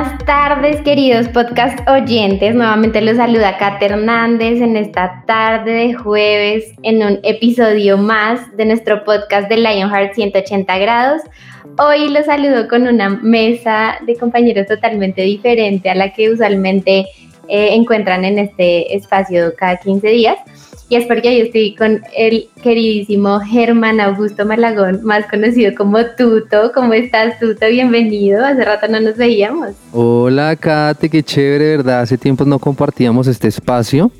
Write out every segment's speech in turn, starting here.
Buenas tardes, queridos podcast oyentes. Nuevamente los saluda Kate Hernández en esta tarde de jueves en un episodio más de nuestro podcast de Lionheart 180 grados. Hoy los saludo con una mesa de compañeros totalmente diferente a la que usualmente eh, encuentran en este espacio cada 15 días. Y es porque yo estoy con el queridísimo Germán Augusto Malagón, más conocido como Tuto. ¿Cómo estás, Tuto? Bienvenido. Hace rato no nos veíamos. Hola, Kate, qué chévere, ¿verdad? Hace tiempo no compartíamos este espacio.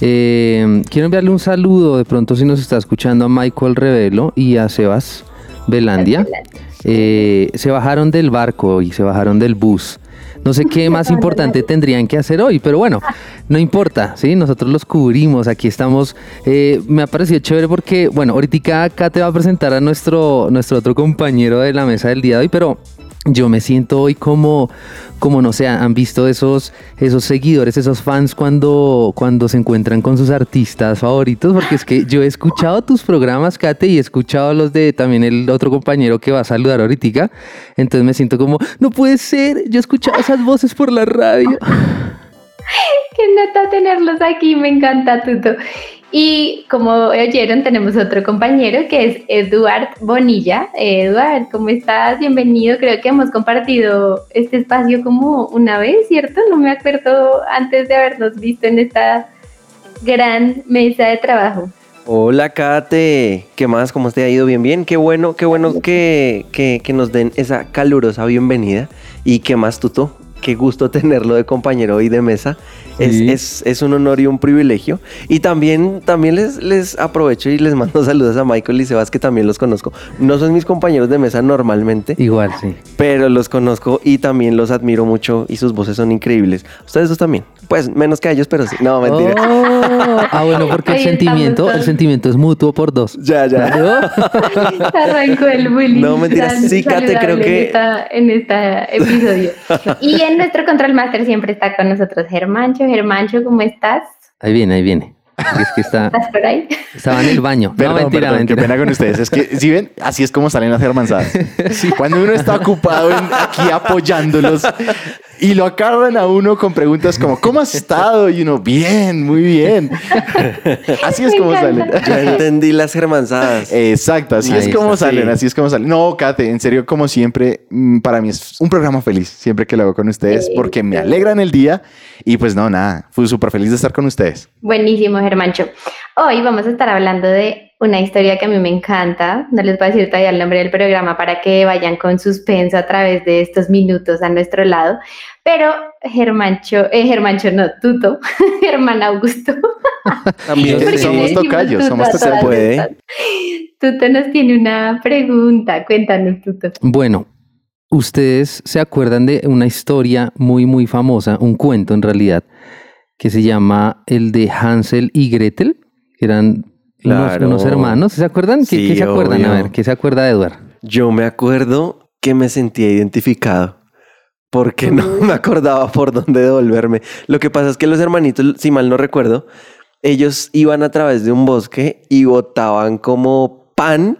Eh, quiero enviarle un saludo, de pronto si nos está escuchando a Michael Revelo y a Sebas Belandia. Eh, se bajaron del barco y se bajaron del bus. No sé qué más importante tendrían que hacer hoy, pero bueno, no importa, ¿sí? Nosotros los cubrimos, aquí estamos. Eh, me ha parecido chévere porque, bueno, ahorita acá te va a presentar a nuestro, nuestro otro compañero de la mesa del día de hoy, pero yo me siento hoy como, como no sé, han visto esos, esos seguidores, esos fans cuando, cuando se encuentran con sus artistas favoritos, porque es que yo he escuchado tus programas, Kate, y he escuchado los de también el otro compañero que va a saludar ahorita, entonces me siento como, no puede ser, yo he escuchado esas voces por la radio. Qué nota tenerlos aquí, me encanta, Tuto. Y como oyeron, tenemos otro compañero que es Eduard Bonilla. Eduard, ¿cómo estás? Bienvenido. Creo que hemos compartido este espacio como una vez, ¿cierto? No me acuerdo antes de habernos visto en esta gran mesa de trabajo. Hola Kate, ¿qué más? ¿Cómo te ha ido? Bien, bien. Qué bueno, qué bueno que, que, que nos den esa calurosa bienvenida. ¿Y qué más, Tuto? Qué gusto tenerlo de compañero hoy de mesa. Es, Sí. es- es un honor y un privilegio. Y también, también les, les aprovecho y les mando saludos a Michael y Sebas, que también los conozco. No son mis compañeros de mesa normalmente, Igual, sí. pero los conozco y también los admiro mucho y sus voces son increíbles. Ustedes dos también. Pues menos que a ellos, pero sí. No, mentira. Oh, ah, bueno, porque el sentimiento, el sentimiento es mutuo por dos. Ya, ya. Arrancó el bullying. No, mentiras, tan sí, Kate, creo que- En, esta- en este episodio. y en nuestro Control Master siempre está con nosotros Germancho. Germancho, ¿cómo estás? Ahí viene, ahí viene. Es que está, ¿Estás por ahí? estaba en el baño. Perdón, no, mentira, perdón, mentira. qué pena con ustedes. Es que, si ven, así es como salen las hermanzadas. Cuando uno está ocupado en- aquí apoyándolos y lo acarran a uno con preguntas como, ¿cómo has estado? Y uno, bien, muy bien. Así es Me como salen. Ya entendí las germanzadas. Exacto, así Ahí es como está, salen, sí. así es como salen. No, Kate, en serio, como siempre, mm, para mí es un programa feliz, siempre que lo hago con ustedes, Sí, porque me alegran el día y pues no, nada, fui súper feliz de estar con ustedes. Buenísimo, Germancho. Hoy vamos a estar hablando de una historia que a mí me encanta. No les voy a decir todavía el nombre del programa para que vayan con suspenso a través de estos minutos a nuestro lado. Pero Germancho, eh, Germancho no, Tuto, Germán Augusto. También Sí, ¿Por qué somos tocayos, somos tocayos. Se puede. Tuto nos tiene una pregunta. Cuéntanos, Tuto. Bueno, ustedes se acuerdan de una historia muy, muy famosa, un cuento en realidad, que se llama el de Hansel y Gretel, que eran Claro. unos hermanos. ¿Se acuerdan? ¿Qué, Sí, qué se acuerdan? A obvio. ver, ¿qué se acuerda de Eduard? Yo me acuerdo que me sentía identificado. Porque no me acordaba por dónde devolverme. Lo que pasa es que los hermanitos, si mal no recuerdo, ellos iban a través de un bosque y botaban como pan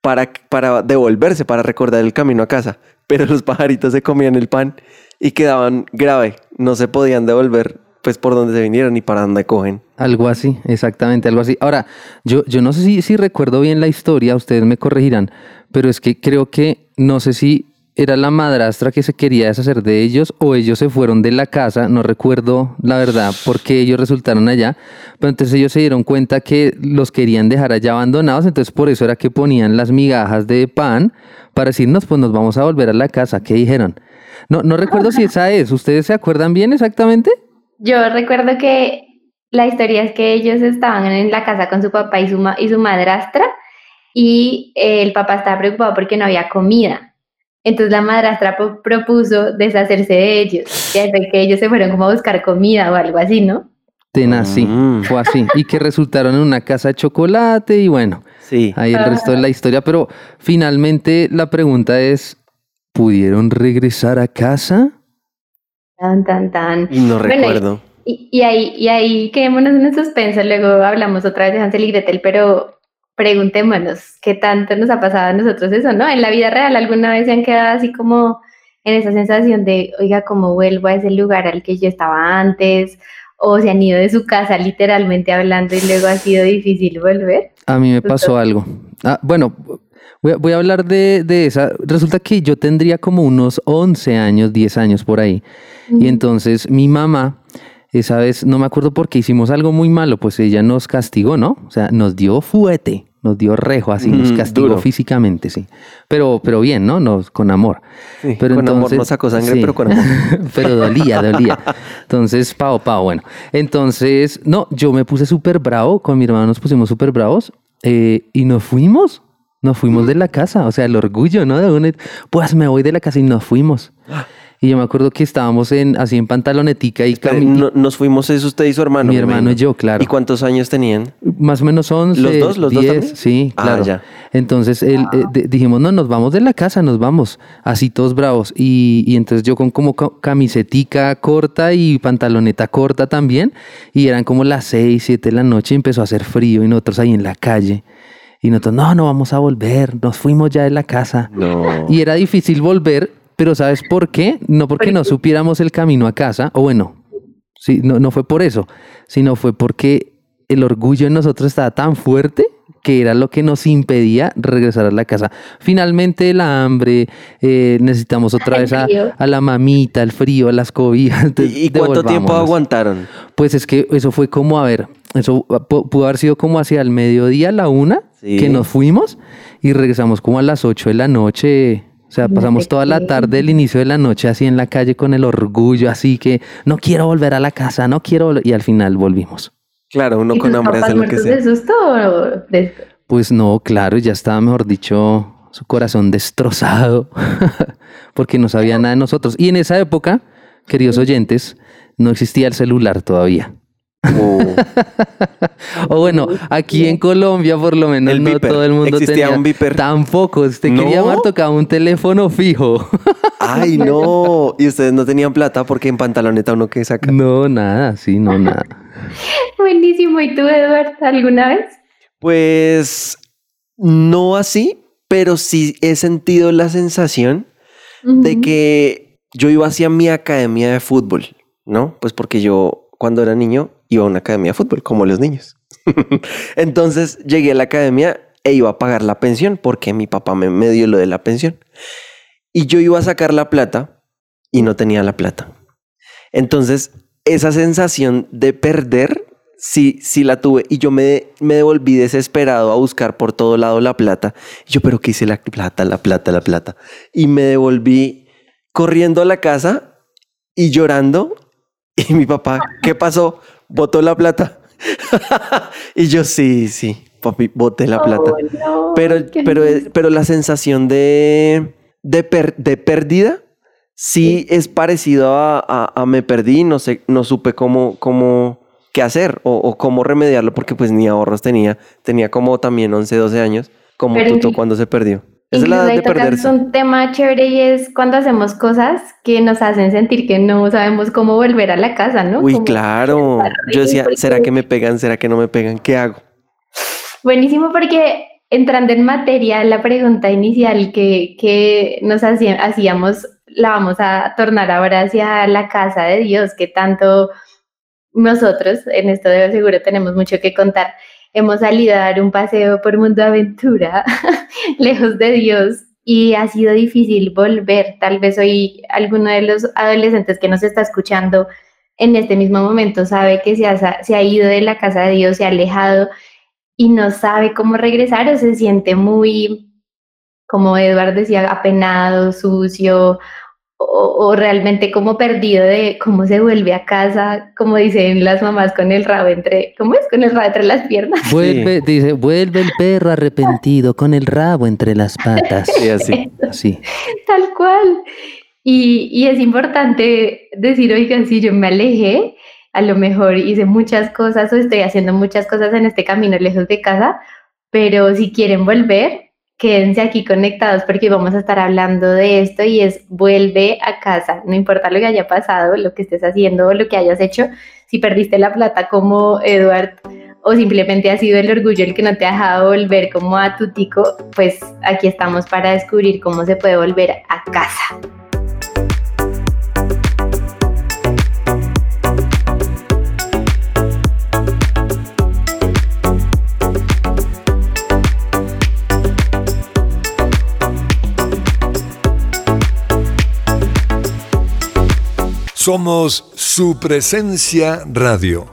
para, para devolverse, para recordar el camino a casa. Pero los pajaritos se comían el pan y quedaban grave. No se podían devolver pues por donde se vinieron y para dónde cogen. Algo así, exactamente, algo así. Ahora, yo, yo no sé si, si recuerdo bien la historia, ustedes me corregirán, pero es que creo que no sé si era la madrastra que se quería deshacer de ellos o ellos se fueron de la casa, no recuerdo la verdad por qué ellos resultaron allá, pero entonces ellos se dieron cuenta que los querían dejar allá abandonados, entonces por eso era que ponían las migajas de pan para decirnos, pues nos vamos a volver a la casa, ¿qué dijeron? No, no recuerdo si esa es, ¿ustedes se acuerdan bien exactamente? Yo recuerdo que la historia es que ellos estaban en la casa con su papá y su, ma- y su madrastra y eh, el papá estaba preocupado porque no había comida. Entonces la madrastra propuso deshacerse de ellos, que, que ellos se fueron como a buscar comida o algo así, ¿no? Tenaz, sí, mm. fue así. Y que resultaron en una casa de chocolate y bueno, sí. ahí el resto de la historia. Pero finalmente la pregunta es, ¿pudieron regresar a casa? Tan, tan, tan. No recuerdo. Y, ahí, y ahí quedémonos en suspenso, luego hablamos otra vez de Hansel y Gretel, pero preguntémonos qué tanto nos ha pasado a nosotros eso, ¿no? En la vida real alguna vez se han quedado así como en esa sensación de, oiga, ¿cómo vuelvo a ese lugar al que yo estaba antes? O se han ido de su casa literalmente hablando y luego ha sido difícil volver. A mí me pasó algo. Ah, bueno, voy a, hablar de, de, esa. Resulta que yo tendría como unos 11 años, 10 años por ahí. Y entonces mi mamá esa vez no me acuerdo por qué hicimos algo muy malo, pues ella nos castigó, ¿no? O sea, nos dio fuete, nos dio rejo, así nos castigó físicamente, sí. Pero, pero bien, ¿no? Nos, con amor. pero con amor no sacó sangre, pero con amor. pero dolía, dolía. Entonces, pao, pao, bueno. Entonces, no, yo me puse súper bravo, con mi hermano nos pusimos súper bravos eh, y nos fuimos. Nos fuimos de la casa, o sea, el orgullo, ¿no? De pues me voy de la casa y nos fuimos. Y yo me acuerdo que estábamos en, así en pantalonetica y Nos fuimos, es usted y su hermano. Mi hermano y yo, claro. ¿Y cuántos años tenían? Más o menos 11. ¿Los dos? ¿Los dos también? Sí, ah, claro. ya. Entonces él, eh, dijimos, no, nos vamos de la casa, nos vamos. Así todos bravos. Y, y entonces yo con como camisetica corta y pantaloneta corta también. Y eran como las 6, 7 de la noche y empezó a hacer frío y nosotros ahí en la calle. Y nosotros, no, no vamos a volver, nos fuimos ya de la casa. No. Y era difícil volver pero ¿sabes por qué? No porque no supiéramos el camino a casa, o bueno, sí, no, no fue por eso, sino fue porque el orgullo en nosotros estaba tan fuerte que era lo que nos impedía regresar a la casa. Finalmente la hambre, eh, necesitamos otra vez a, la mamita, el frío, a las cobijas. ¿Y cuánto tiempo aguantaron? Pues es que eso fue como, a ver, eso pudo haber sido como hacia el mediodía, la una, que nos fuimos y regresamos como a las ocho de la noche sea, pasamos toda la tarde, el inicio de la noche así en la calle con el orgullo, así que no quiero volver a la casa, no quiero volver. Y al final volvimos. Claro, uno con hambre hace lo que sea. de susto o de... Pues no, claro, ya estaba, mejor dicho, su corazón destrozado, porque no sabía nada de nosotros. Y en esa época, queridos oyentes, no existía el celular todavía. o bueno, aquí en Colombia por lo menos no todo el mundo Existía tenía un viper. Tampoco, usted quería llamar tocaba un teléfono fijo. Ay, no. Y ustedes no tenían plata porque en pantaloneta uno que saca. No, nada, sí, no, nada. Buenísimo. ¿Y tú, Eduardo, alguna vez? Pues no así, pero sí he sentido la sensación de que yo iba hacia mi academia de fútbol, ¿no? Pues porque yo cuando era niño iba a una academia de fútbol, como los niños. Entonces llegué a la academia e iba a pagar la pensión porque mi papá me, dio lo de la pensión. Y yo iba a sacar la plata y no tenía la plata. Entonces, esa sensación de perder, sí, sí la tuve. Y yo me, me devolví desesperado a buscar por todo lado la plata. Y yo, pero ¿qué hice la plata, la plata, la plata? Y me devolví corriendo a la casa y llorando. Y mi papá, ¿qué pasó? Botó la plata. y yo sí, sí, papi, boté la plata. pero, pero, pero la sensación de, de, de pérdida sí, es parecido a, a, me perdí, no sé, no supe cómo, cómo qué hacer o, cómo remediarlo porque pues ni ahorros tenía, tenía como también 11, 12 años, como tú cuando se perdió. Es la de perderse. un tema chévere y es cuando hacemos cosas que nos hacen sentir que no sabemos cómo volver a la casa, ¿no? Uy, claro. Yo decía, ¿será que me pegan? ¿Será que no me pegan? ¿Qué hago? Buenísimo porque entrando en materia, la pregunta inicial que, que nos hacíamos, la vamos a tornar ahora hacia la casa de Dios, que tanto nosotros en esto de seguro tenemos mucho que contar hemos salido a dar un paseo por mundo aventura, lejos de Dios, y ha sido difícil volver. Tal vez hoy alguno de los adolescentes que nos está escuchando en este mismo momento sabe que se ha, se ha ido de la casa de Dios, se ha alejado y no sabe cómo regresar o se siente muy, como Eduardo decía, apenado, sucio o, realmente como perdido de cómo se vuelve a casa, como dicen las mamás con el rabo entre, ¿cómo es? Con el rabo entre las piernas. Vuelve, dice, vuelve el perro arrepentido con el rabo entre las patas. Sí, así. así. Tal cual. Y, y es importante decir, oigan, si yo me alejé, a lo mejor hice muchas cosas o estoy haciendo muchas cosas en este camino lejos de casa, pero si quieren volver, quédense aquí conectados porque vamos a estar hablando de esto y es vuelve a casa, no importa lo que haya pasado, lo que estés haciendo lo que hayas hecho, si perdiste la plata como Eduard o simplemente ha sido el orgullo el que no te ha dejado volver como a tu tico, pues aquí estamos para descubrir cómo se puede volver a casa. Somos su presencia radio.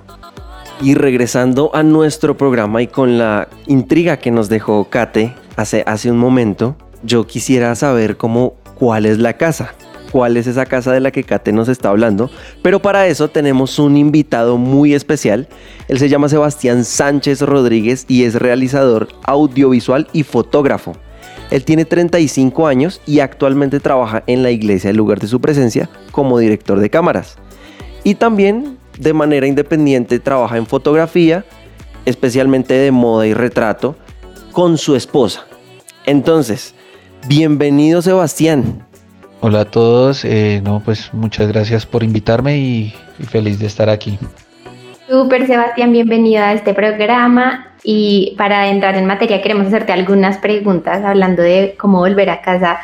Y regresando a nuestro programa y con la intriga que nos dejó Kate hace, hace un momento, yo quisiera saber cómo, cuál es la casa, cuál es esa casa de la que Kate nos está hablando. Pero para eso tenemos un invitado muy especial. Él se llama Sebastián Sánchez Rodríguez y es realizador audiovisual y fotógrafo. Él tiene 35 años y actualmente trabaja en la iglesia del lugar de su presencia como director de cámaras. Y también de manera independiente trabaja en fotografía, especialmente de moda y retrato, con su esposa. Entonces, bienvenido Sebastián. Hola a todos, eh, no, pues muchas gracias por invitarme y, y feliz de estar aquí. Super Sebastián, bienvenido a este programa. Y para entrar en materia, queremos hacerte algunas preguntas hablando de cómo volver a casa.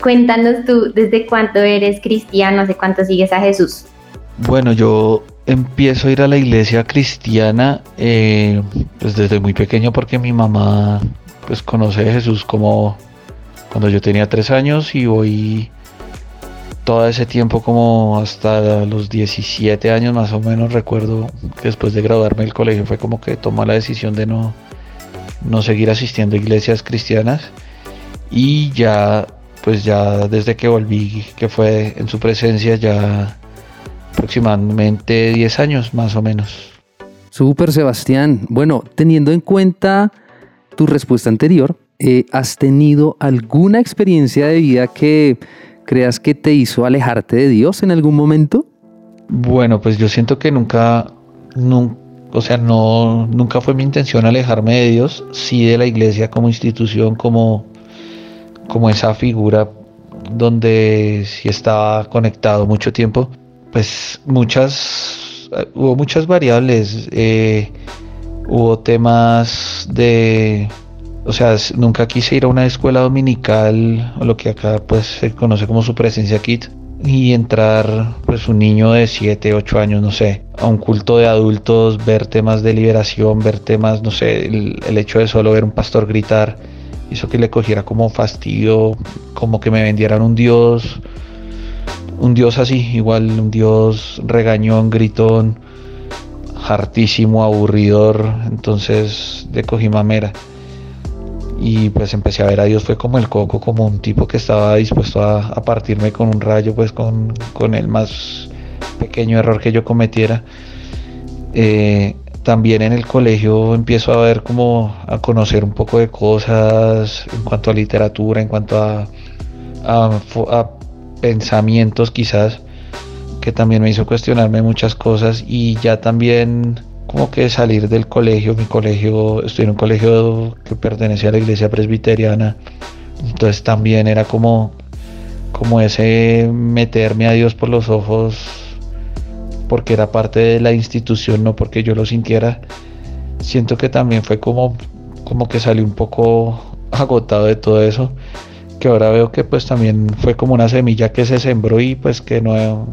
Cuéntanos tú, ¿desde cuánto eres cristiano? ¿Hace cuánto sigues a Jesús? Bueno, yo empiezo a ir a la iglesia cristiana eh, pues desde muy pequeño porque mi mamá pues conoce a Jesús como cuando yo tenía tres años y voy todo ese tiempo como hasta los 17 años más o menos recuerdo que después de graduarme del colegio fue como que tomé la decisión de no, no seguir asistiendo a iglesias cristianas y ya pues ya desde que volví que fue en su presencia ya aproximadamente 10 años más o menos. Súper Sebastián. Bueno, teniendo en cuenta tu respuesta anterior, eh, ¿has tenido alguna experiencia de vida que creas que te hizo alejarte de Dios en algún momento? Bueno, pues yo siento que nunca, o sea, no, nunca fue mi intención alejarme de Dios, sí de la iglesia como institución, como, como esa figura donde sí estaba conectado mucho tiempo, pues muchas, hubo muchas variables, eh, hubo temas de o sea, nunca quise ir a una escuela dominical, o lo que acá pues se conoce como su presencia kit, y entrar pues un niño de 7, 8 años, no sé, a un culto de adultos, ver temas de liberación, ver temas, no sé, el, hecho de solo ver un pastor gritar, hizo que le cogiera como fastidio, como que me vendieran un dios, un dios así, igual un dios regañón, gritón, hartísimo, aburridor, entonces le cogí mamera y pues empecé a ver a Dios fue como el coco, como un tipo que estaba dispuesto a, partirme con un rayo, pues con, el más pequeño error que yo cometiera. Eh, también en el colegio empiezo a ver como a conocer un poco de cosas en cuanto a literatura, en cuanto a, a pensamientos quizás, que también me hizo cuestionarme muchas cosas y ya también como que salir del colegio, mi colegio, estoy en un colegio que pertenece a la iglesia presbiteriana, entonces también era como, como ese meterme a Dios por los ojos, porque era parte de la institución, no porque yo lo sintiera. Siento que también fue como, como que salí un poco agotado de todo eso, que ahora veo que pues también fue como una semilla que se sembró y pues que no,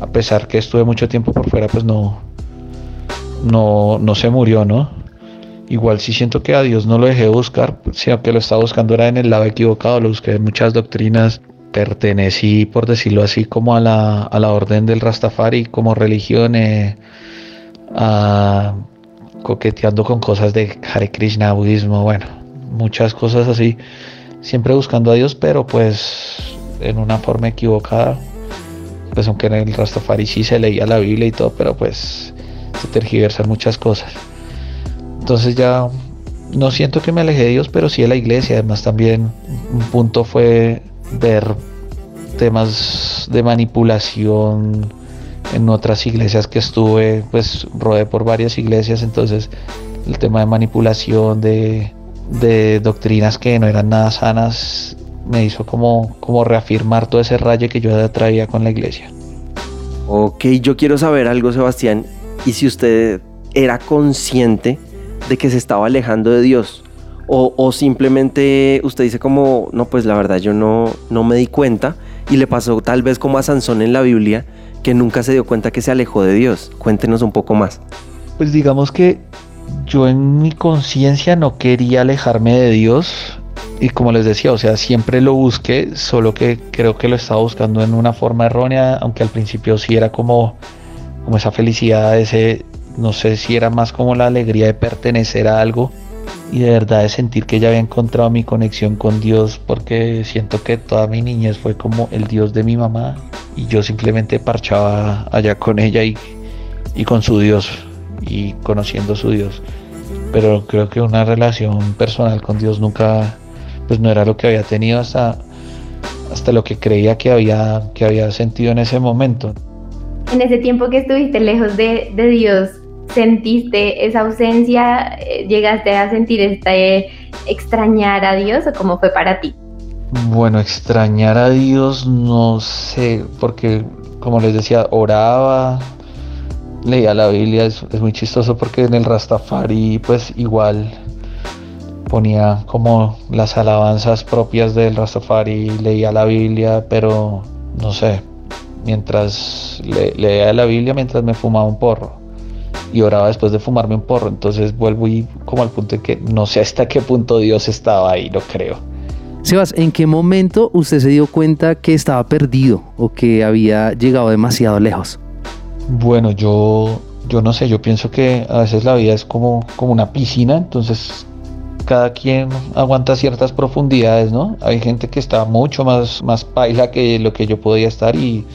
a pesar que estuve mucho tiempo por fuera, pues no, no, no se murió, ¿no? Igual sí siento que a Dios no lo dejé buscar, sino que lo estaba buscando era en el lado equivocado, lo busqué en muchas doctrinas, pertenecí, por decirlo así, como a la, a la orden del Rastafari, como religión, eh, coqueteando con cosas de Hare Krishna, budismo, bueno, muchas cosas así, siempre buscando a Dios, pero pues en una forma equivocada. Pues aunque en el Rastafari sí se leía la Biblia y todo, pero pues se tergiversan muchas cosas. Entonces ya no siento que me alejé de Dios, pero sí de la iglesia. Además también un punto fue ver temas de manipulación en otras iglesias que estuve, pues rodé por varias iglesias, entonces el tema de manipulación, de, de doctrinas que no eran nada sanas, me hizo como, como reafirmar todo ese rayo que yo traía con la iglesia. Ok, yo quiero saber algo, Sebastián, y si usted era consciente de que se estaba alejando de Dios. O, simplemente usted dice como, no, pues la verdad yo no, no me di cuenta y le pasó tal vez como a Sansón en la Biblia, que nunca se dio cuenta que se alejó de Dios. Cuéntenos un poco más. Pues digamos que yo en mi conciencia no quería alejarme de Dios y como les decía, o sea, siempre lo busqué, solo que creo que lo estaba buscando en una forma errónea, aunque al principio sí era como, como esa felicidad, ese, no sé si era más como la alegría de pertenecer a algo y de verdad de sentir que ya había encontrado mi conexión con Dios porque siento que toda mi niñez fue como el Dios de mi mamá y yo simplemente parchaba allá con ella y, y con su Dios y conociendo su Dios. Pero creo que una relación personal con Dios nunca pues no era lo que había tenido hasta hasta lo que creía que había que había sentido en ese momento en ese tiempo que estuviste lejos de, de Dios ¿Sentiste esa ausencia? ¿Llegaste a sentir este extrañar a Dios o cómo fue para ti? Bueno, extrañar a Dios no sé, porque como les decía, oraba, leía la Biblia, es, es muy chistoso porque en el Rastafari pues igual ponía como las alabanzas propias del Rastafari, leía la Biblia, pero no sé, mientras le, leía la Biblia mientras me fumaba un porro y oraba después de fumarme un porro. Entonces vuelvo y como al punto de que no sé hasta qué punto Dios estaba ahí, lo creo. Sebas, ¿en qué momento usted se dio cuenta que estaba perdido o que había llegado demasiado lejos? Bueno, yo, yo no sé, yo pienso que a veces la vida es como, como una piscina, entonces cada quien aguanta ciertas profundidades, ¿no? Hay gente que está mucho más, más paila que lo que yo podía estar y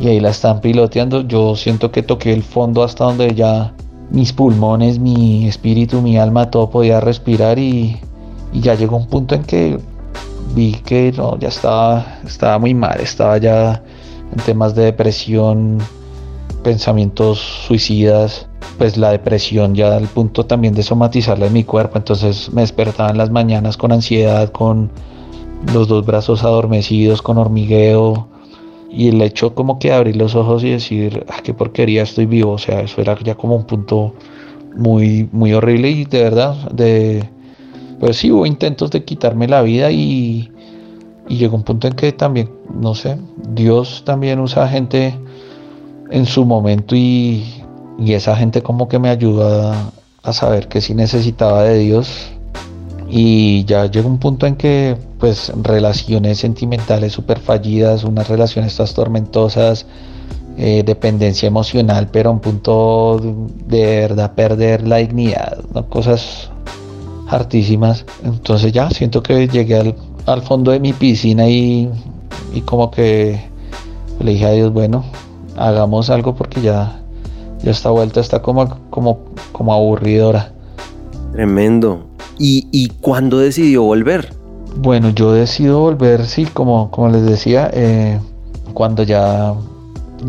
y ahí la están piloteando. Yo siento que toqué el fondo hasta donde ya mis pulmones, mi espíritu, mi alma, todo podía respirar y, ya llegó un punto en que vi que no, ya estaba, estaba muy mal, estaba ya en temas de depresión, pensamientos suicidas, pues la depresión ya al punto también de somatizarla en mi cuerpo, entonces me despertaba en las mañanas con ansiedad, con los dos brazos adormecidos, con hormigueo, y el hecho como que abrir los ojos y decir, ah, qué porquería, estoy vivo, o sea, eso era ya como un punto muy, muy horrible y de verdad, de, pues sí, hubo intentos de quitarme la vida y, y llegó un punto en que también, no sé, Dios también usa gente en su momento y, y esa gente como que me ayuda a saber que sí necesitaba de Dios y ya llegó un punto en que pues relaciones sentimentales súper fallidas, unas relaciones todas tormentosas, eh, dependencia emocional, pero a un punto de verdad perder la dignidad, cosas hartísimas. Entonces ya siento que llegué al, fondo de mi piscina y, y, como que le dije a Dios, bueno, hagamos algo porque ya, ya esta vuelta está como, como, como aburridora. Tremendo. ¿Y, cuándo decidió volver? Bueno, yo decido volver, sí, como, como les decía, eh, cuando ya,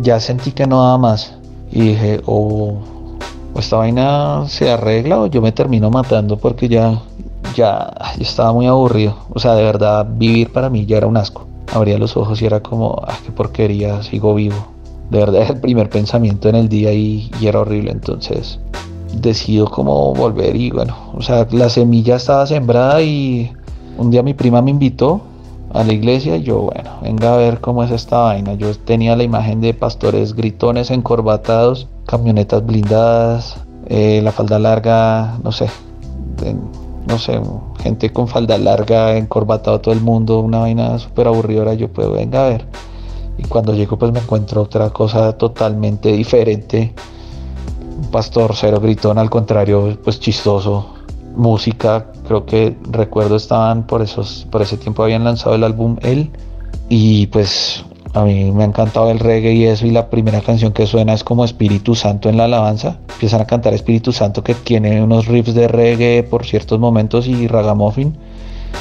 ya sentí que no daba más. Y dije, o, esta vaina se arregla o yo me termino matando porque ya, ya, estaba muy aburrido. O sea, de verdad, vivir para mí ya era un asco. Abría los ojos y era como, ah, qué porquería, sigo vivo. De verdad, es el primer pensamiento en el día y, y era horrible. Entonces, decido como volver y bueno, o sea, la semilla estaba sembrada y un día mi prima me invitó a la iglesia y yo, bueno, venga a ver cómo es esta vaina. Yo tenía la imagen de pastores gritones, encorbatados, camionetas blindadas, eh, la falda larga, no sé, no sé, gente con falda larga, encorbatado todo el mundo, una vaina súper aburridora. Yo, pues, venga a ver. Y cuando llego, pues me encuentro otra cosa totalmente diferente. Pastor cero gritón, al contrario, pues chistoso, música, creo que recuerdo estaban por esos, por ese tiempo habían lanzado el álbum Él Y pues a mí me ha encantado el reggae y eso y la primera canción que suena es como Espíritu Santo en la alabanza. Empiezan a cantar Espíritu Santo que tiene unos riffs de reggae por ciertos momentos y ragamuffin.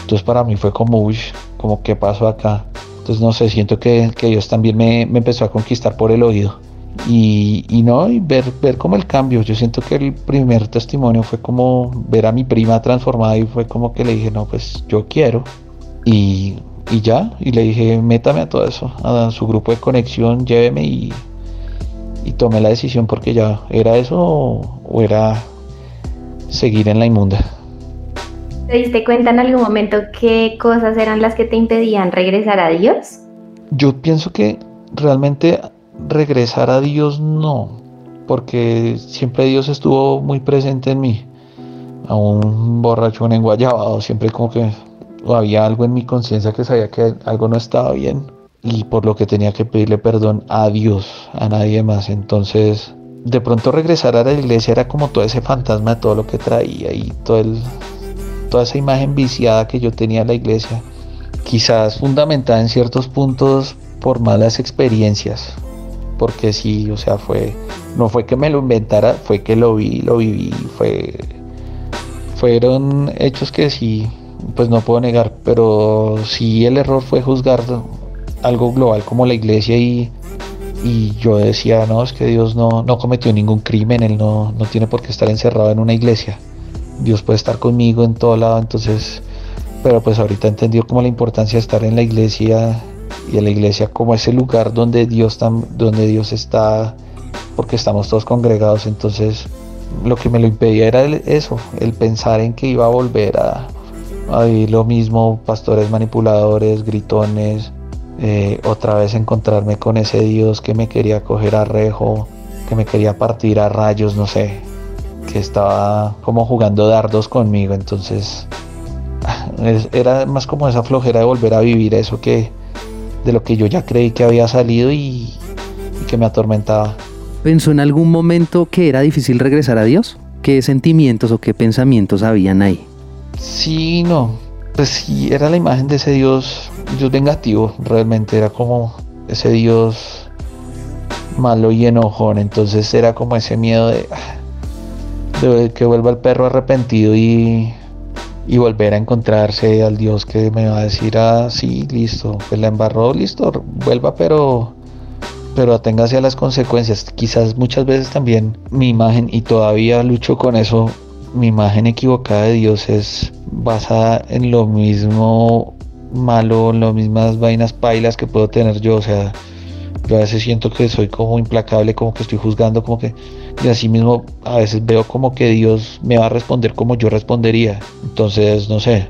Entonces para mí fue como, uy, como qué pasó acá. Entonces no sé, siento que, que Dios también me, me, empezó a conquistar por el oído. Y, y, no, y ver, ver como el cambio. Yo siento que el primer testimonio fue como ver a mi prima transformada y fue como que le dije, no, pues yo quiero. Y, y ya, y le dije, métame a todo eso, a su grupo de conexión, lléveme y, y tomé la decisión porque ya era eso o, o era seguir en la inmunda. ¿Te diste cuenta en algún momento qué cosas eran las que te impedían regresar a Dios? Yo pienso que realmente regresar a Dios no, porque siempre Dios estuvo muy presente en mí. A un borracho, un enguayabado, siempre como que había algo en mi conciencia que sabía que algo no estaba bien y por lo que tenía que pedirle perdón a Dios, a nadie más. Entonces, de pronto regresar a la iglesia era como todo ese fantasma de todo lo que traía y toda esa imagen viciada que yo tenía de la iglesia, quizás fundamentada en ciertos puntos por malas experiencias, porque sí, o sea, fue, no fue que me lo inventara, fue que lo vi, lo viví, fue, fueron hechos que sí, pues no puedo negar, pero sí el error fue juzgar algo global como la iglesia y, y yo decía, no, es que Dios no, no cometió ningún crimen, Él no, no tiene por qué estar encerrado en una iglesia. Dios puede estar conmigo en todo lado, entonces, pero pues ahorita entendió como la importancia de estar en la iglesia y en la iglesia como ese lugar donde Dios, donde Dios está, porque estamos todos congregados, entonces lo que me lo impedía era eso, el pensar en que iba a volver a, a vivir lo mismo, pastores manipuladores, gritones, eh, otra vez encontrarme con ese Dios que me quería coger a rejo, que me quería partir a rayos, no sé, que estaba como jugando dardos conmigo, entonces era más como esa flojera de volver a vivir eso que de lo que yo ya creí que había salido y, y que me atormentaba. ¿Pensó en algún momento que era difícil regresar a Dios? ¿Qué sentimientos o qué pensamientos habían ahí? Sí, no. Pues sí, era la imagen de ese Dios, Dios vengativo, realmente era como ese Dios malo y enojón. Entonces era como ese miedo de, de que vuelva el perro arrepentido y, y, volver a encontrarse al Dios que me va a decir, ah, sí, listo, pues la embarró, listo, vuelva, pero pero aténgase a las consecuencias. Quizás muchas veces también mi imagen, y todavía lucho con eso, mi imagen equivocada de Dios es basada en lo mismo malo, en las mismas vainas pailas que puedo tener yo. O sea, yo a veces siento que soy como implacable, como que estoy juzgando, como que... Y así mismo a veces veo como que Dios me va a responder como yo respondería. Entonces, no sé,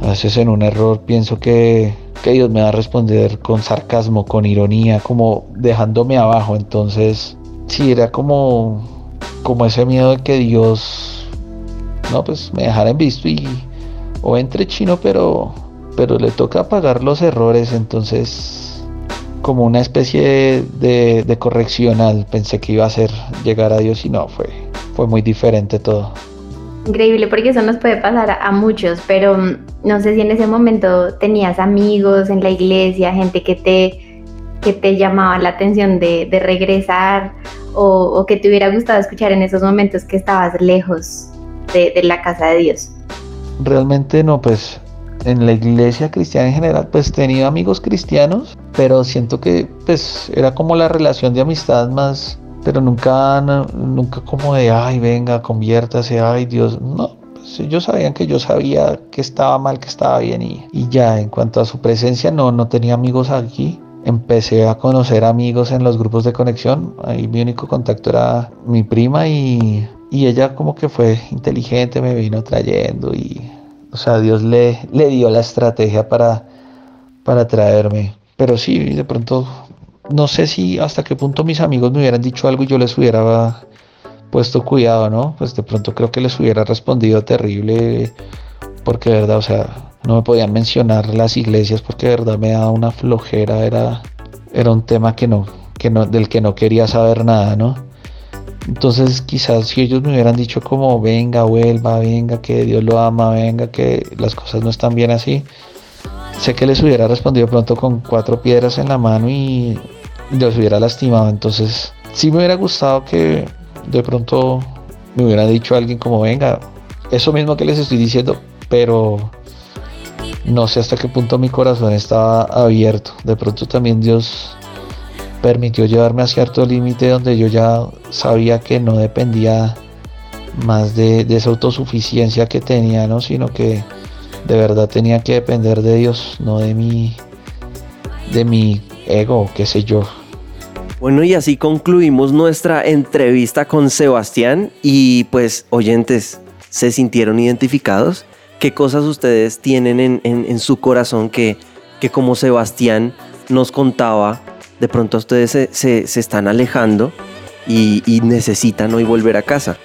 a veces en un error pienso que, que Dios me va a responder con sarcasmo, con ironía, como dejándome abajo. Entonces, sí, era como, como ese miedo de que Dios no, pues me dejara en visto y o entre chino, pero pero le toca pagar los errores, entonces como una especie de, de correccional pensé que iba a ser llegar a Dios y no, fue, fue muy diferente todo. Increíble porque eso nos puede pasar a, a muchos, pero mm, no sé si en ese momento tenías amigos en la iglesia, gente que te, que te llamaba la atención de, de regresar o, o que te hubiera gustado escuchar en esos momentos que estabas lejos de, de, la casa de Dios? Realmente no, pues en la iglesia cristiana en general, pues tenía amigos cristianos, pero siento que pues era como la relación de amistad más, pero nunca, nunca como de, ay, venga, conviértase, ay, Dios, no. Pues ellos sabían que yo sabía que estaba mal, que estaba bien y, y ya, en cuanto a su presencia, no, no tenía amigos aquí, empecé a conocer amigos en los grupos de conexión. Ahí mi único contacto era mi prima y, y ella como que fue inteligente, me vino trayendo y, o sea, Dios le, le dio la estrategia para, para traerme. Pero sí, de pronto, no sé si hasta qué punto mis amigos me hubieran dicho algo y yo les hubiera puesto cuidado, ¿no? Pues de pronto creo que les hubiera respondido terrible, porque de verdad, o sea, no me podían mencionar las iglesias porque de verdad me daba una flojera, era, era un tema que no, que no, del que no quería saber nada, ¿no? Entonces quizás si ellos me hubieran dicho como venga, vuelva, venga, que Dios lo ama, venga, que las cosas no están bien así, sé que les hubiera respondido pronto con cuatro piedras en la mano y los hubiera lastimado. Entonces, sí me hubiera gustado que de pronto me hubiera dicho alguien como, venga, eso mismo que les estoy diciendo, pero no sé hasta qué punto mi corazón estaba abierto. De pronto también Dios permitió llevarme a cierto límite donde yo ya sabía que no dependía más de, esa autosuficiencia que tenía, ¿no? Sino que de verdad tenía que depender de Dios, no de mi, de mi ego, qué sé yo. Bueno, y así concluimos nuestra entrevista con Sebastián y pues oyentes, ¿se sintieron identificados? ¿Qué cosas ustedes tienen en, su corazón que, que como Sebastián nos contaba, de pronto ustedes se, están alejando y necesitan hoy volver a casa?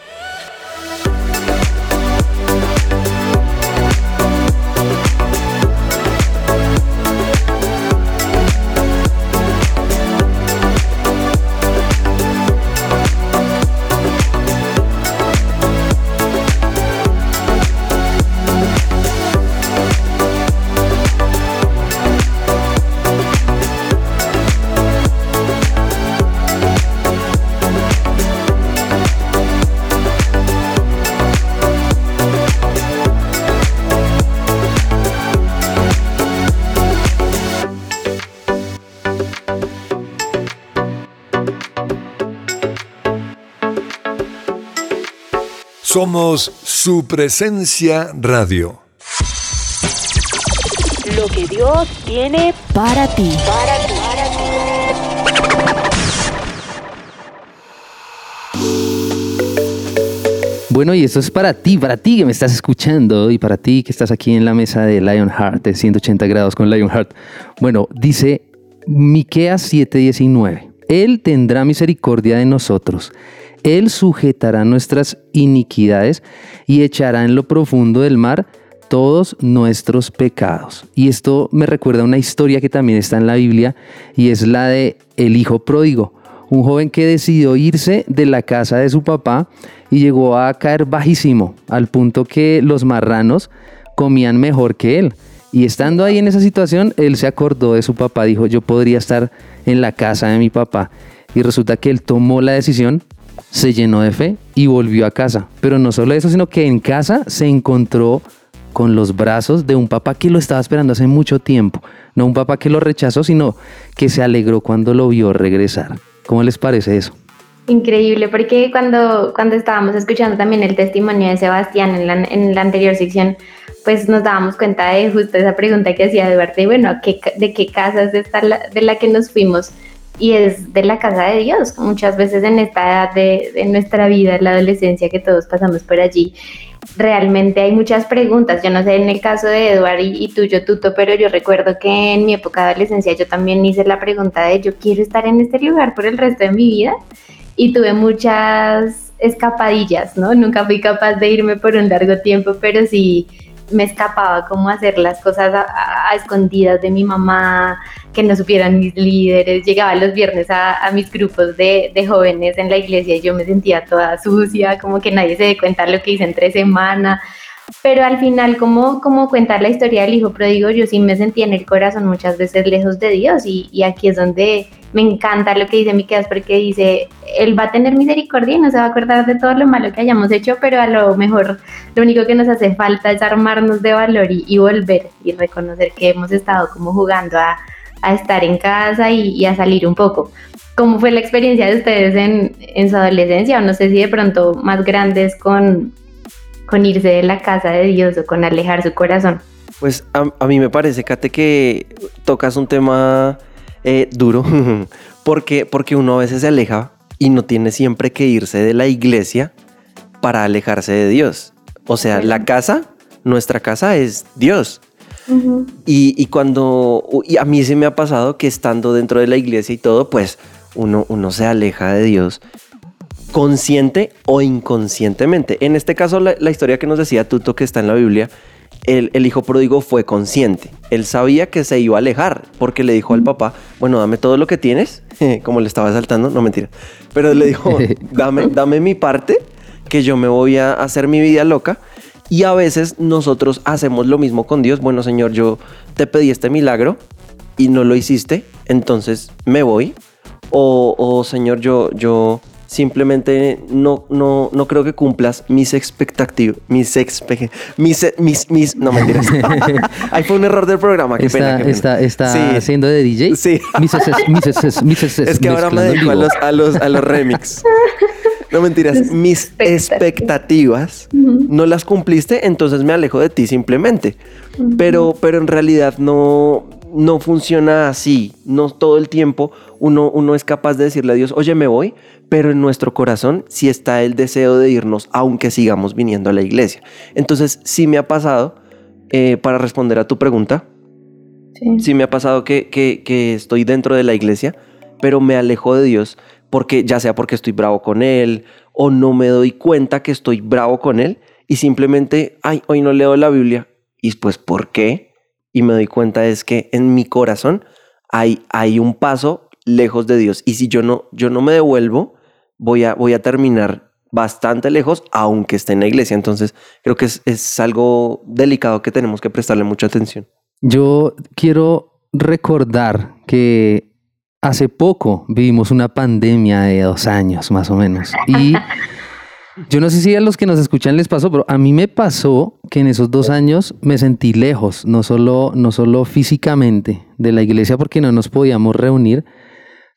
Somos su presencia radio. Lo que Dios tiene para ti. Bueno, y esto es para ti, para ti que me estás escuchando y para ti que estás aquí en la mesa de Lionheart, de 180 grados con Lionheart. Bueno, dice Miqueas 7:19. Él tendrá misericordia de nosotros él sujetará nuestras iniquidades y echará en lo profundo del mar todos nuestros pecados. Y esto me recuerda una historia que también está en la Biblia y es la de el hijo pródigo, un joven que decidió irse de la casa de su papá y llegó a caer bajísimo, al punto que los marranos comían mejor que él. Y estando ahí en esa situación, él se acordó de su papá, dijo, yo podría estar en la casa de mi papá. Y resulta que él tomó la decisión se llenó de fe y volvió a casa. Pero no solo eso, sino que en casa se encontró con los brazos de un papá que lo estaba esperando hace mucho tiempo. No un papá que lo rechazó, sino que se alegró cuando lo vio regresar. ¿Cómo les parece eso? Increíble, porque cuando, cuando estábamos escuchando también el testimonio de Sebastián en la, anterior sección, pues nos dábamos cuenta de justo esa pregunta que hacía Eduardo, y bueno, ¿de qué casa es esta de la que nos fuimos? Y es de la casa de Dios. Muchas veces en esta edad de, nuestra vida, la adolescencia que todos pasamos por allí, realmente hay muchas preguntas. Yo no sé en el caso de Eduardo y, y, tuyo, Tuto, pero yo recuerdo que en mi época de adolescencia yo también hice la pregunta de yo quiero estar en este lugar por el resto de mi vida y tuve muchas escapadillas, ¿no? Nunca fui capaz de irme por un largo tiempo, pero sí me escapaba como hacer las cosas a, escondidas de mi mamá, que no supieran mis líderes. Llegaba los viernes a, mis grupos de, jóvenes en la iglesia y yo me sentía toda sucia, como que nadie se dé cuenta lo que hice en tres semanas. Pero al final, como, como cuentar la historia del hijo pródigo, yo sí me sentía en el corazón muchas veces lejos de Dios y, aquí es donde me encanta lo que dice Miqueas porque dice, Él va a tener misericordia y no se va a acordar de todo lo malo que hayamos hecho, pero a lo mejor lo único que nos hace falta es armarnos de valor y, volver y reconocer que hemos estado como jugando a, estar en casa y, a salir un poco. ¿Cómo fue la experiencia de ustedes en, su adolescencia? O no sé si de pronto más grandes con, con irse de la casa de Dios o con alejar su corazón. Pues a, a mí me parece, Kate, que tocas un tema eh, duro, porque, porque uno a veces se aleja y no tiene siempre que irse de la iglesia para alejarse de Dios. O sea, la casa, nuestra casa es Dios. y, cuando, y a mí se me ha pasado que estando dentro de la iglesia y todo, pues uno, uno se aleja de Dios consciente o inconscientemente. En este caso, la, la, historia que nos decía Tuto, que está en la Biblia, el, hijo pródigo fue consciente. Él sabía que se iba a alejar porque le dijo al papá, bueno, dame todo lo que tienes, como le estaba saltando, no mentira, pero le dijo, dame, dame mi parte, que yo me voy a hacer mi vida loca. Y a veces nosotros hacemos lo mismo con Dios. Bueno, Señor, yo te pedí este milagro y no lo hiciste, entonces me voy. O, o Señor, yo, yo simplemente no, no, no creo que cumplas mis expectativas, mis, expe mis, mis, mis, no mentiras. Ahí fue un error del programa, qué está, pena. qué pena. está, está Sí. haciendo de DJ. Sí. Mises, mises, mises, Es que ahora me dedico a los, a los, a los remix. No mentiras, mis expectativas no las cumpliste, entonces me alejo de ti simplemente. Pero, pero en realidad no, no funciona así. No todo el tiempo uno, uno es capaz de decirle a Dios, oye, me voy, pero en nuestro corazón sí está el deseo de irnos, aunque sigamos viniendo a la iglesia. Entonces, sí me ha pasado, eh, para responder a tu pregunta, Sí. sí me ha pasado que, que- que estoy dentro de la iglesia, pero me alejo de Dios porque ya sea porque estoy bravo con Él o no me doy cuenta que estoy bravo con Él y simplemente, ay, hoy no leo la Biblia. Y pues, ¿por qué? Y me doy cuenta es que en mi corazón hay, hay un paso lejos de Dios. Y si yo no, yo no me devuelvo, voy a, voy a terminar bastante lejos, aunque esté en la iglesia. Entonces, creo que es, es algo delicado que tenemos que prestarle mucha atención. Yo quiero recordar que hace poco vivimos una pandemia de dos años más o menos. Y yo no sé si a los que nos escuchan les pasó, pero a mí me pasó que en esos dos años me sentí lejos, no solo, no solo físicamente de la iglesia porque no nos podíamos reunir,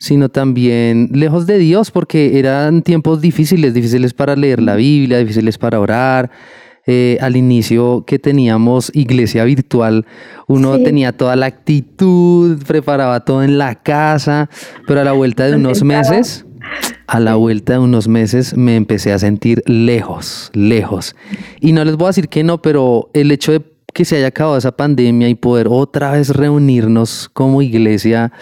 sino también lejos de Dios porque eran tiempos difíciles, difíciles para leer la Biblia, difíciles para orar. Eh, al inicio que teníamos iglesia virtual, uno Sí. tenía toda la actitud, preparaba todo en la casa, pero a la vuelta de unos meses, a la vuelta de unos meses me empecé a sentir lejos, lejos. Y no les voy a decir que no, pero el hecho de que se haya acabado esa pandemia y poder otra vez reunirnos como iglesia,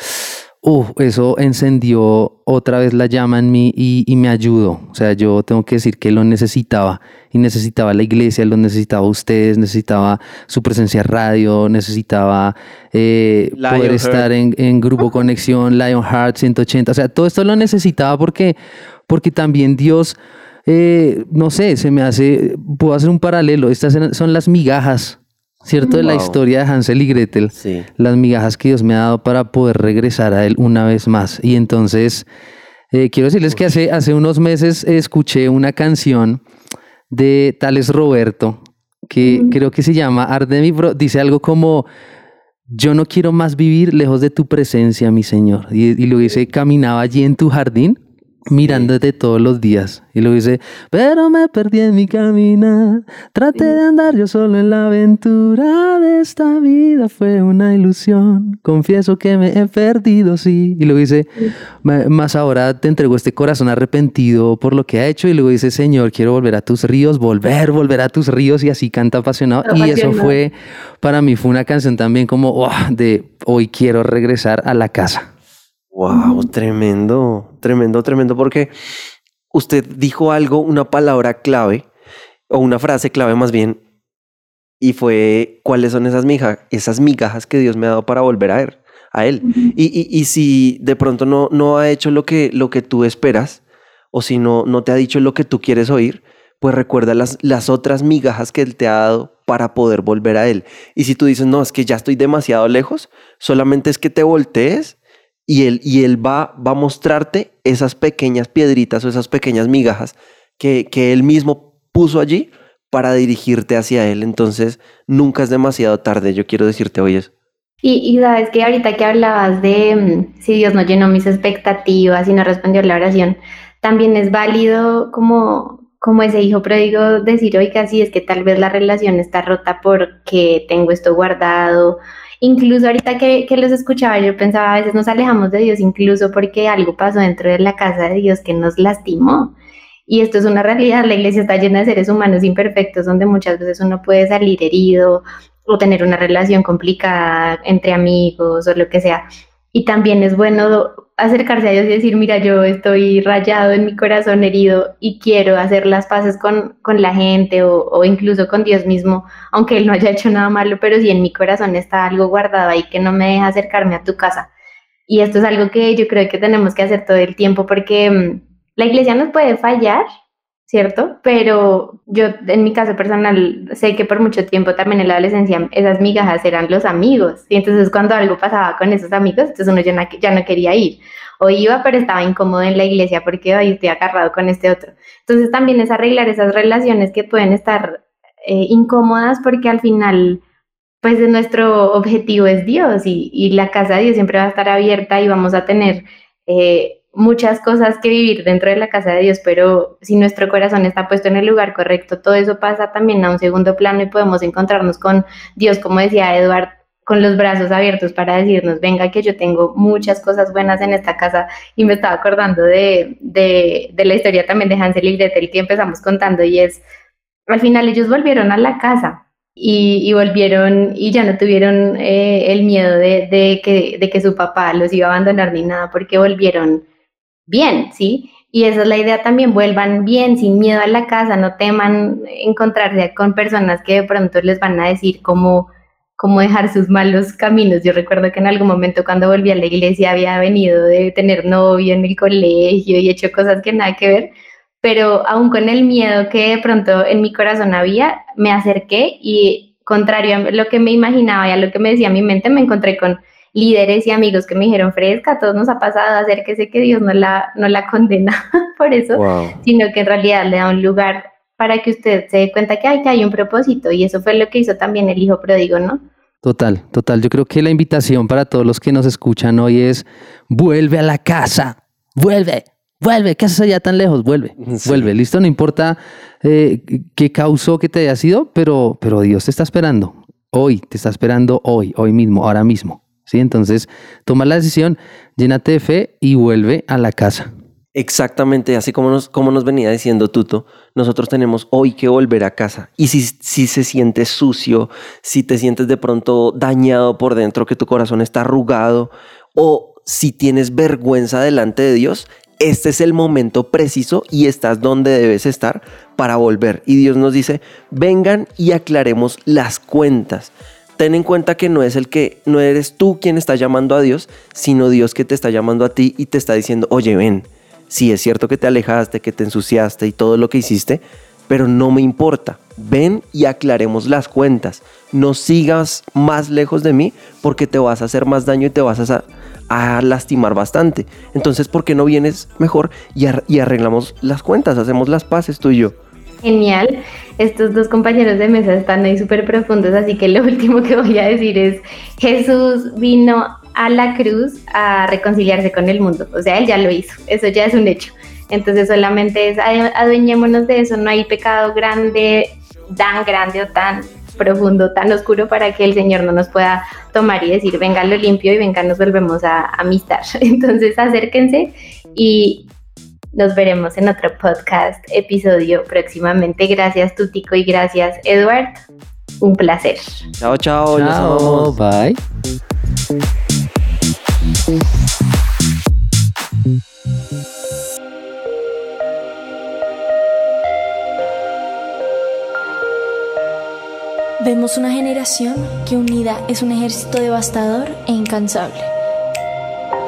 uf, eso encendió otra vez la llama en mí y, y me ayudó. O sea, yo tengo que decir que lo necesitaba y necesitaba la iglesia, lo necesitaba ustedes, necesitaba su presencia radio, necesitaba eh, poder estar en, en Grupo Conexión, Lionheart 180. O sea, todo esto lo necesitaba porque, porque también Dios, eh, no sé, se me hace, puedo hacer un paralelo. Estas son las migajas, ¿cierto? De la historia de Hansel y Gretel Sí. las migajas que Dios me ha dado para poder regresar a Él una vez más. Y entonces, eh, quiero decirles que hace, hace unos meses escuché una canción de Tales Roberto, que creo que se llama Arde mi Bro. Dice algo como, yo no quiero más vivir lejos de tu presencia, mi Señor. Y, y lo dice, caminaba allí en tu jardín. Mirándote todos los días. Y luego dice, pero me perdí en mi camino. Traté de andar yo solo en la aventura de esta vida. Fue una ilusión. Confieso que me he perdido, sí. Y luego dice, "Ma- más ahora te entrego este corazón arrepentido por lo que ha hecho. Y luego dice, Señor, quiero volver a tus ríos, volver, volver a tus ríos. Y así canta apasionado. Y eso fue, para mí, fue una canción también como "Oh", de hoy quiero regresar a la casa. Wow, tremendo, tremendo, tremendo, porque usted dijo algo, una palabra clave, o una frase clave más bien, y fue cuáles son esas migajas, esas migajas que Dios me ha dado para volver a él. A él. Y, y- y si de pronto no, no ha hecho lo que, lo que tú esperas, o si no, no te ha dicho lo que tú quieres oír, pues recuerda las, las otras migajas que Él te ha dado para poder volver a Él. Y si tú dices, no, es que ya estoy demasiado lejos, solamente es que te voltees y él, y él va, va a mostrarte esas pequeñas piedritas o esas pequeñas migajas que, que él mismo puso allí para dirigirte hacia él. Entonces, nunca es demasiado tarde. Yo quiero decirte hoy eso. Y, y sabes que ahorita que hablabas de mm, si Dios no llenó mis expectativas y no respondió la oración, también es válido como, como ese hijo pródigo decir, oiga, sí, es que tal vez la relación está rota porque tengo esto guardado. Incluso ahorita que, los escuchaba, yo pensaba, a veces nos alejamos de Dios incluso porque algo pasó dentro de la casa de Dios que nos lastimó. Y esto es una realidad, la iglesia está llena de seres humanos imperfectos donde muchas veces uno puede salir herido o tener una relación complicada entre amigos o lo que sea. Y también es bueno acercarse a Dios y decir, mira, yo estoy rayado en mi corazón herido y quiero hacer las paces con, con la gente o, o incluso con Dios mismo, aunque Él no haya hecho nada malo, pero si en mi corazón está algo guardado ahí que no me deja acercarme a tu casa. Y esto es algo que yo creo que tenemos que hacer todo el tiempo porque mm, la iglesia nos puede fallar, ¿cierto? Pero yo en mi caso personal sé que por mucho tiempo también en la adolescencia esas migajas eran los amigos y entonces cuando algo pasaba con esos amigos, entonces uno ya no, ya no quería ir o iba pero estaba incómodo en la iglesia porque hoy estoy agarrado con este otro. Entonces también es arreglar esas relaciones que pueden estar eh, incómodas porque al final pues nuestro objetivo es Dios y, la casa de Dios siempre va a estar abierta y vamos a tener... Eh, muchas cosas que vivir dentro de la casa de Dios, pero si nuestro corazón está puesto en el lugar correcto, todo eso pasa también a un segundo plano y podemos encontrarnos con Dios, como decía Eduard, con los brazos abiertos para decirnos, venga que yo tengo muchas cosas buenas en esta casa y me estaba acordando de, de, la historia también de Hansel y Gretel que empezamos contando y es, al final ellos volvieron a la casa, y, volvieron y ya no tuvieron eh, el miedo de, de, que, de que su papá los iba a abandonar ni nada, porque volvieron bien, ¿sí? Y esa es la idea también, vuelvan bien, sin miedo a la casa, no teman encontrarse con personas que de pronto les van a decir cómo, cómo dejar sus malos caminos. Yo recuerdo que en algún momento cuando volví a la iglesia había venido de tener novio en el colegio y hecho cosas que nada que ver, pero aún con el miedo que de pronto en mi corazón había, me acerqué y contrario a lo que me imaginaba y a lo que me decía mi mente, me encontré con líderes y amigos que me dijeron, fresca, a todos nos ha pasado, acérquese que Dios no la, no la condena por eso, sino que en realidad le da un lugar para que usted se dé cuenta que hay, que hay un propósito y eso fue lo que hizo también el hijo pródigo, ¿no? Total, total. Yo creo que la invitación para todos los que nos escuchan hoy es, vuelve a la casa, vuelve, vuelve, ¿qué haces allá tan lejos? Vuelve, vuelve, listo, no importa eh, qué causó que te haya sido, pero, pero Dios te está esperando, hoy, te está esperando hoy, hoy mismo, ahora mismo. ¿Sí? Entonces, toma la decisión, llénate de fe y vuelve a la casa. Exactamente, así como nos, como nos venía diciendo Tuto, nosotros tenemos hoy que volver a casa. Y si, si se siente sucio, si te sientes de pronto dañado por dentro, que tu corazón está arrugado, o si tienes vergüenza delante de Dios, este es el momento preciso y estás donde debes estar para volver. Y Dios nos dice, vengan y aclaremos las cuentas ten en cuenta que no es el que, no eres tú quien está llamando a Dios, sino Dios que te está llamando a ti y te está diciendo, oye, ven, sí es cierto que te alejaste, que te ensuciaste y todo lo que hiciste, pero no me importa. Ven y aclaremos las cuentas. No sigas más lejos de mí porque te vas a hacer más daño y te vas a, lastimar bastante. Entonces, ¿por qué no vienes mejor y arreglamos las cuentas? Hacemos las paces tú y yo. Genial. Estos dos compañeros de mesa están ahí súper profundos, así que lo último que voy a decir es, Jesús vino a la cruz a reconciliarse con el mundo, o sea, él ya lo hizo, eso ya es un hecho. Entonces solamente es adueñémonos de eso, no hay pecado grande, tan grande o tan profundo, tan oscuro para que el Señor no nos pueda tomar y decir, venga lo limpio y venga nos volvemos a amistar. Entonces acérquense y nos veremos en otro podcast episodio próximamente. Gracias Tutico y gracias Edward. Un placer. Chao, chao. Chao. Bye. Vemos una generación que unida es un ejército devastador e incansable